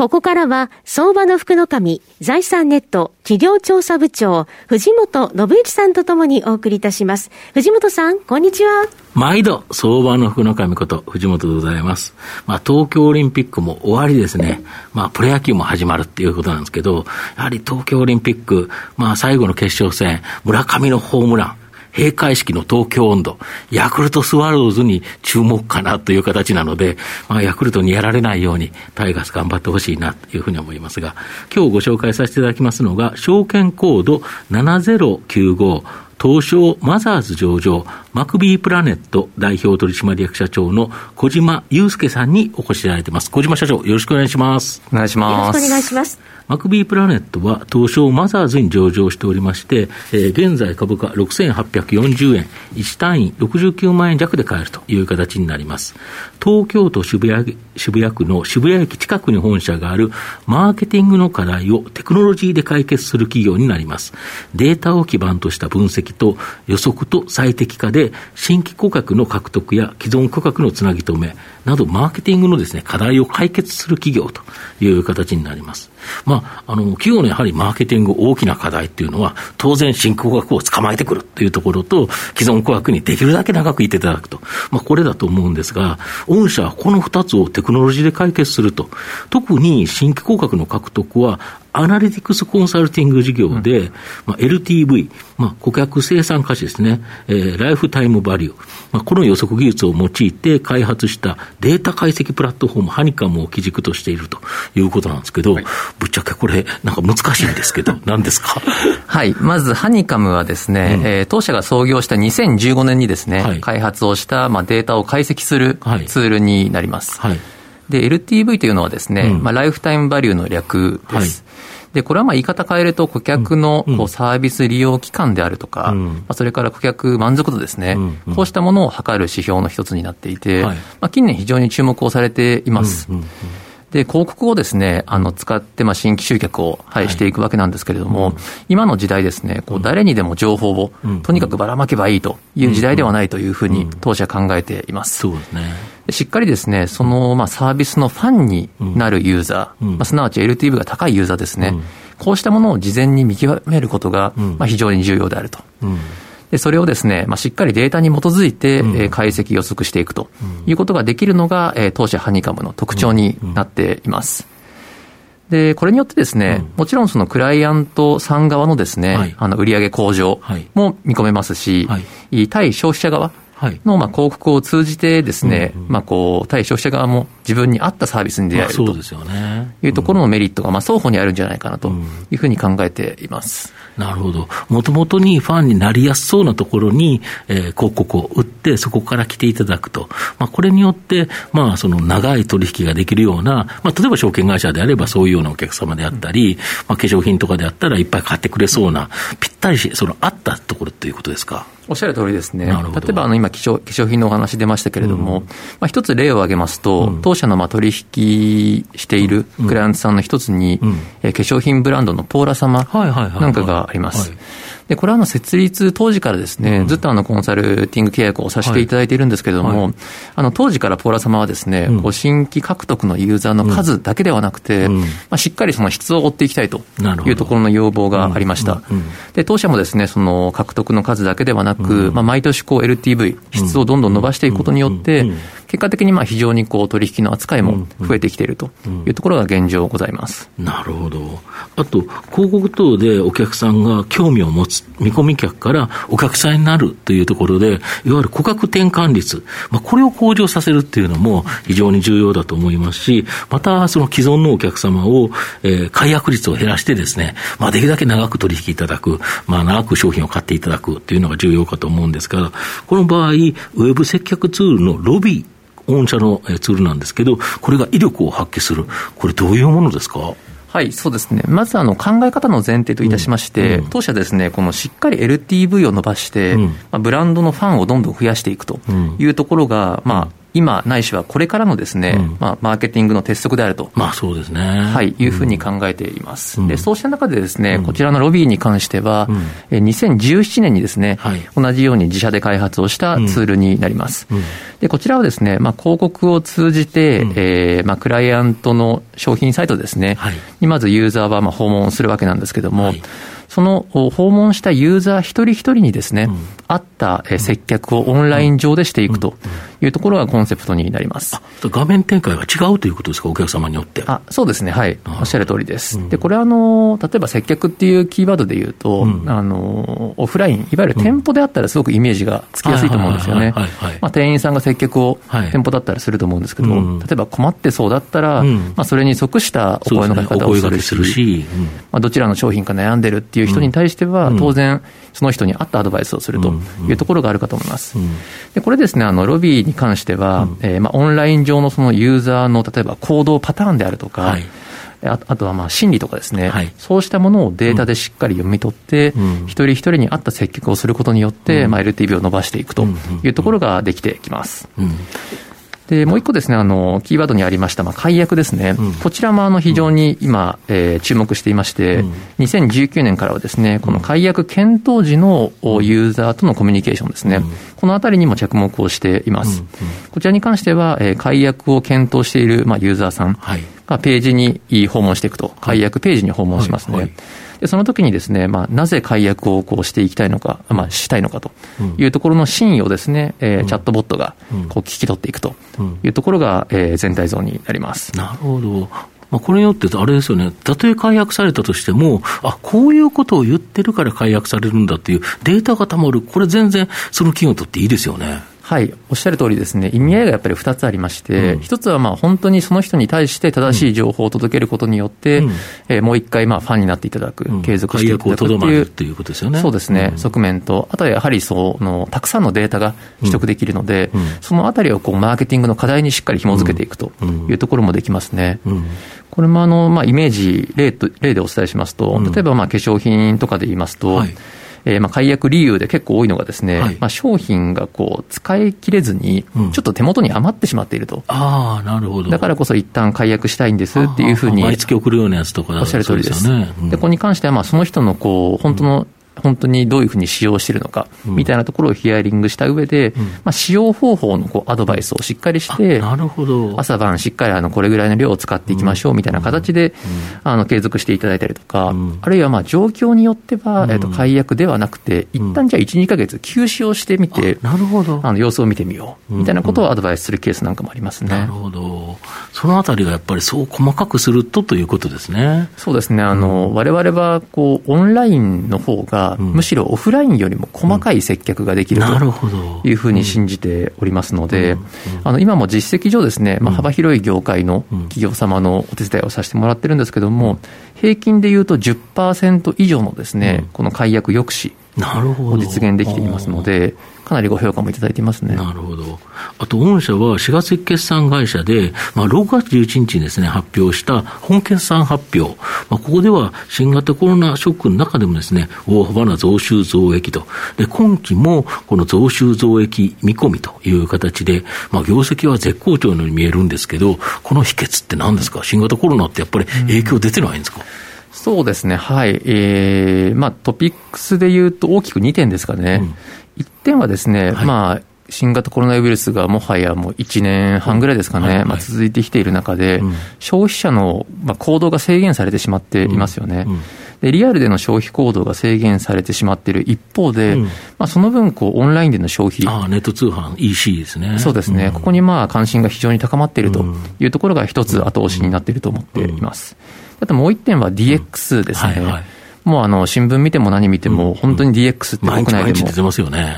ここからは、相場の福の神、財産ネット企業調査部長、藤本信之さんとともにお送りいたします。藤本さん、こんにちは。毎度、相場の福の神こと、藤本でございます。まあ、東京オリンピックも終わりですね。まあ、プロ野球も始まるっていうことなんですけど、やはり東京オリンピック、まあ、最後の決勝戦、村上のホームラン、閉会式の東京温度、ヤクルトスワローズに注目かなという形なので、まあ、ヤクルトにやられないように、タイガース頑張ってほしいなというふうに思いますが、今日ご紹介させていただきますのが、証券コード7095、東証マザーズ上場、マクビープラネット代表取締役社長の小島祐介さんにお越しいただいています。小島社長、よろしくお願いします。お願いします。よろしくお願いします。マクビープラネットは東証マザーズに上場しておりまして、えー、現在株価6840円、1単位69万円弱で買えるという形になります。東京都渋谷渋谷区の渋谷駅近くに本社があるマーケティングの課題をテクノロジーで解決する企業になります。データを基盤とした分析と予測と最適化で新規顧客の獲得や既存顧客のつなぎ止めなどマーケティングのですね、課題を解決する企業という形になります。ま、あの、企業のやはりマーケティング大きな課題っていうのは、当然新顧客を捕まえてくるっていうところと、既存顧客にできるだけ長くいていただくと。まあ、これだと思うんですが、御社はこの2つをテクノロジーで解決すると。特に新規顧客の獲得は、アナリティクスコンサルティング事業で、うん、まあ、LTV、まあ、顧客生産価値ですね、えー、ライフタイムバリュー、まあ、この予測技術を用いて開発したデータ解析プラットフォーム、ハニカムを基軸としているということなんですけど、はい、ぶっちゃけこれ、なんか難しいんですけど、何ですか？はい、まずハニカムはですね、うん、えー、当社が創業した2015年にですね、はい、開発をした、まあ、データを解析するツールになります。はい、で、LTV というのはですね、うん、まあ、ライフタイムバリューの略です。で、これはまあ言い方変えると、顧客のこうサービス利用期間であるとか、まあ、それから顧客満足度ですね、こうしたものを測る指標の一つになっていて、まあ、近年非常に注目をされています。で、広告をですね、あの、使って、まあ、新規集客を、はい、していくわけなんですけれども、今の時代ですね、こう、誰にでも情報を、とにかくばらまけばいいという時代ではないというふうに、当社考えています。そうですね。しっかりですね、その、まあ、サービスのファンになるユーザー、まあ、すなわち LTV が高いユーザーですね、こうしたものを事前に見極めることが、まあ、非常に重要であると。でそれをですね、まあ、しっかりデータに基づいて、え解析予測していくということができるのが、え当社ハニカムの特徴になっています。で、これによってですね、もちろんそのクライアントさん側のですね、はい、あの売上向上も見込めますし、はい、対消費者側の、まあ、広告を通じてですね、まあ、こう、対消費者側も自分に合ったサービスに出会えると。いうところのメリットが、まあ、双方にあるんじゃないかなというふうに考えています。なるほど。もともとにファンになりやすそうなところに、えー、広告を売って、そこから来ていただくと。まあ、これによって、まあ、その長い取引ができるような、まあ、例えば証券会社であればそういうようなお客様であったり、まあ、化粧品とかであったらいっぱい買ってくれそうな、ぴったりし、その合ったところということですか？おっしゃる通りですね。例えば、あの、今化粧、化粧品のお話出ましたけれども、うん、まあ、一つ例を挙げますと、うん、当社のまあ取引しているクライアントさんの一つに、うん、え化粧品ブランドのポーラ様なんかがあります。で、これはあの設立当時からですね、ずっとあのコンサルティング契約をさせていただいているんですけれども、はい、あの当時からポーラ様はですね、こう新規獲得のユーザーの数だけではなくて、まあ、しっかりその質を追っていきたいというところの要望がありました。で、当社もですね、その獲得の数だけではなく、まあ、毎年こう LTV、質をどんどん伸ばしていくことによって、結果的にまあ非常にこう取引の扱いも増えてきているというところが現状ございます。なるほど。あと、広告等でお客さんが興味を持つ、見込み客からお客さんになるというところで、いわゆる顧客転換率、まあ、これを向上させるっていうのも非常に重要だと思いますし、またその既存のお客様を、えー、解約率を減らしてですね、まあ、できるだけ長く取引いただく、まあ、長く商品を買っていただくというのが重要かと思うんですが、この場合、ウェブ接客ツールのロビー、御社のツールなんですけど、これが威力を発揮する、これ、どういうものですか？はい、そうですね。まずあの考え方の前提といたしまして、うん、当社ですね、このしっかり LTV を伸ばして、うん、まあ、ブランドのファンをどんどん増やしていくというところが、まあ、今、ないしはこれからのですね、うん、まあ、マーケティングの鉄則であると、まあそうですね。はい、いうふうに考えています。うん、で、そうした中でですね、こちらのロビーに関しては、うん、え2017年にですね、はい、同じように自社で開発をしたツールになります。で、こちらはですね、まあ、広告を通じて、うん、えー、まあ、クライアントの商品サイトですね、はい、にまずユーザーはまあ訪問するわけなんですけども、はいその訪問したユーザー一人一人にですね、うん、合った接客をオンライン上でしていくというところがコンセプトになります。画面展開が違うということですか、お客様によって。あそうですね、はい、おっしゃる通りです。うん、で、これはあの、例えば接客っていうキーワードで言うと、うん、あの、オフライン、いわゆる店舗であったらすごくイメージがつきやすいと思うんですよね。店員さんが接客を店舗だったらすると思うんですけど、はい、例えば困ってそうだったら、まあ、それに即したお声のかけ方をするし、するしまあ、どちらの商品か悩んでるっていう人に対しては、当然、その人に合ったアドバイスをするというところがあるかと思います。でこれですね、あのロビーに関しては、うん、えー、まあ、オンライン上のそのユーザーの例えば行動パターンであるとか、はい。ああとはまあ心理とかですね、はい、そうしたものをデータでしっかり読み取って、うん、一人一人に合った接客をすることによって、うん、まあ、LTV を伸ばしていくというところができてきます。うんで、もう一個ですね、あの、キーワードにありました、まあ、解約ですね。うん、こちらも、あの、非常に今、えー、注目していまして、うん、2019年からはですね、この解約検討時のユーザーとのコミュニケーションですね。うん、このあたりにも着目をしています。こちらに関しては、えー、解約を検討している、まあ、ユーザーさんがページに訪問していくと、解約ページに訪問しますね。はい。はいで、その時にですね、まあ、なぜ解約をこうしていきたいのか、まあ、したいのかというところの真意をですね、うん、えー、チャットボットがこう聞き取っていくというところが、えー、全体像になります。なるほど。まあ、これによって、あれですよね、たとえ解約されたとしても、あこういうことを言ってるから解約されるんだっていうデータがたまる、これ、全然その企業にとっていいですよね。はい、おっしゃる通りですね、意味合いがやっぱり2つありまして、うん、1つはまあ本当にその人に対して正しい情報を届けることによって、うん、えー、もう一回まあファンになっていただく、うん、継続していただくという、ということですよね。そうですね、側面と、あとはやはりそのたくさんのデータが取得できるので、そのあたりをこうマーケティングの課題にしっかり紐付けていくというところもできますね。これもあの、まあ、イメージ例と、例でお伝えしますと、例えばまあ化粧品とかで言いますと、はいえー、まあ解約理由で結構多いのがですね、はい、まあ商品がこう使い切れずに、ちょっと手元に余ってしまっていると。うん、ああ、なるほど。だからこそ一旦解約したいんですっていうふうに。毎月送るようなやつとかおっしゃる通りです。で、ねうん、ここに関しては、まあその人のこう、本当の、本当にどういうふうに使用しているのか、みたいなところをヒアリングした上で、まあ、使用方法のこうアドバイスをしっかりして、なるほど。朝晩しっかりあのこれぐらいの量を使っていきましょうみたいな形で、あの継続していただいたりとか、あるいはまあ状況によっては、えっと解約ではなくて、一旦じゃあ1、2か月休止をしてみて、なるほど。あの様子を見てみようみたいなことをアドバイスするケースなんかもありますね。なるほど。そのあたりがやっぱりそう細かくするとということですね。そうですね。あの、われわれはこうオンラインの方が、むしろオフフラインよりも細かい接客ができるというふうに信じておりますので、あの今も実績上ですね、まあ、幅広い業界の企業様のお手伝いをさせてもらってるんですけども、平均でいうと10%以上のですね、この解約抑止を実現できていますので、かなりご評価もいただいていますね。なるほど。あと、御社は4月決算会社で、まあ、6月11日にですね、発表した本決算発表。まあ、ここでは新型コロナショックの中でもですね、大幅な増収増益と。で、今期もこの増収増益見込みという形で、まあ、業績は絶好調のように見えるんですけど、この秘訣って何ですか？新型コロナってやっぱり影響出てないんですか、うんそうですね、はい。えー、まあ、トピックスで言うと大きく2点ですかね。うん、1点はですね、はい、まあ、新型コロナウイルスがもはやもう1年半ぐらいですかね、はいはい、まあ、続いてきている中で、うん、消費者のまあ行動が制限されてしまっていますよね。うん。うん、でリアルでの消費行動が制限されてしまっている一方で、まあ、その分こう、オンラインでの消費。あネット通販、EC ですね。そうですね、ここにまあ関心が非常に高まっているというところが一つ後押しになっていると思っています。あともう一点は DX ですね。はいはいもうあの新聞見ても何見ても、本当に DX って国内でも、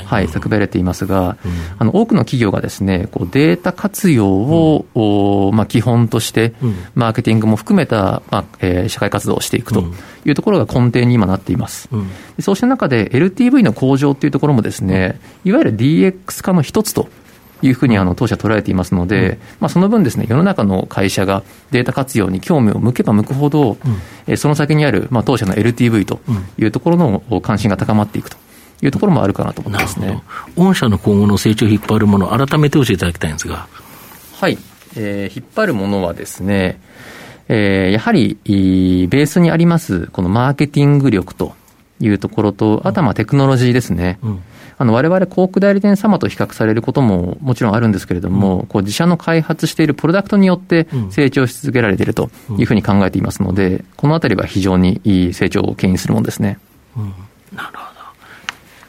はい、叫ばれていますが、あの多くの企業がですね、こうデータ活用を、まあ、基本として、マーケティングも含めた、まあえー、社会活動をしていくというところが根底に今なっています。そうした中で LTV の向上っていうところもですね、いわゆる DX 化の一つというふうにあの当社捉えていますので、うん、まあ、その分ですね、世の中の会社がデータ活用に興味を向けば向くほど、うん、その先にある、まあ、当社の LTV というところの関心が高まっていくと。いうところもあるかなと思いますね。御社の今後の成長を引っ張るもの、改めて教えていただきたいんですが。はい。えー、引っ張るものはですね、えー、やはり、ベースにあります、このマーケティング力というところと、あとはまあテクノロジーですね。うんあの、我々広告代理店様と比較されることももちろんあるんですけれども、うん、こう自社の開発しているプロダクトによって成長し続けられているというふうに考えていますので、このあたりは非常にいい成長を牽引するものですね。うん、なるほど。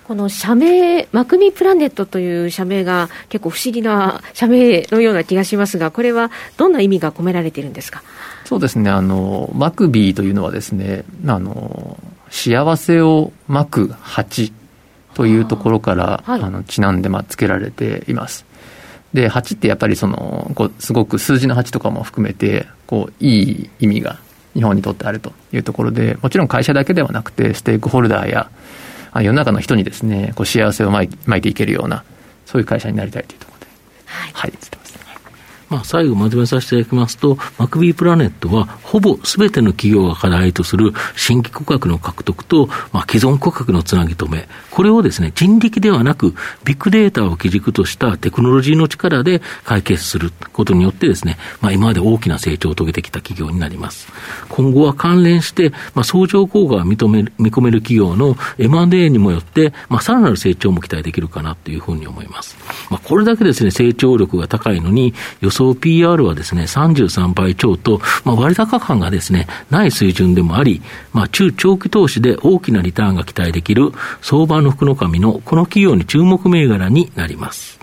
この社名、マクビープラネットという社名が結構不思議な社名のような気がしますが、これはどんな意味が込められているんですか？そうですね、あの、マクビーというのはですね、あの、幸せをまく蜂というところから、あのちなんで、まあ、付けられています。で、8ってやっぱりその、こう、すごく数字の8とかも含めて、こう、いい意味が日本にとってあるというところで、もちろん会社だけではなくて、ステークホルダーや、世の中の人にですね、こう幸せをまいまいていけるような、そういう会社になりたいというところで、はい、はい、まあ、最後まとめさせていただきますと、マクビープラネットは、ほぼすべての企業が課題とする新規顧客の獲得と、まあ、既存顧客のつなぎ止め、これをですね、人力ではなく、ビッグデータを基軸としたテクノロジーの力で解決することによってですね、まあ、今まで大きな成長を遂げてきた企業になります。今後は関連して、まあ、相乗効果が認める見込める企業の M&A にもよって、まあ、さらなる成長も期待できるかなというふうに思います。まあ、これだけですね、成長力が高いのに、予想想 PR はですね、33倍超と、まあ、割高感がですね、ない水準でもあり、まあ、中長期投資で大きなリターンが期待できる相場の福の神のこの企業に注目銘柄になります。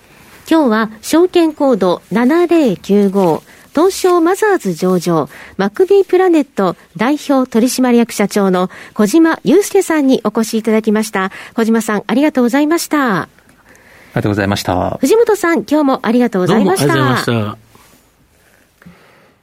今日は証券コード7095東証マザーズ上場、マクビープラネット代表取締役社長の小島祐介さんにお越しいただきました。小島さん、ありがとうございました。ありがとうございました。藤本さん、今日もありがとうございました。ありがとうございました。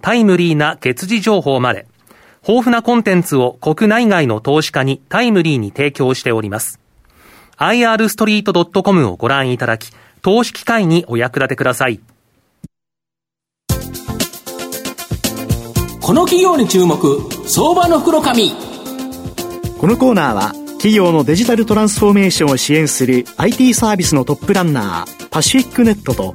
タイムリーな決時情報まで、豊富なコンテンツを国内外の投資家にタイムリーに提供しております。irstreet.com をご覧いただき、投資機会にお役立てください。この企業に注目、相場の袋紙。このコーナーは企業のデジタルトランスフォーメーションを支援する IT サービスのトップランナーパシフィックネットと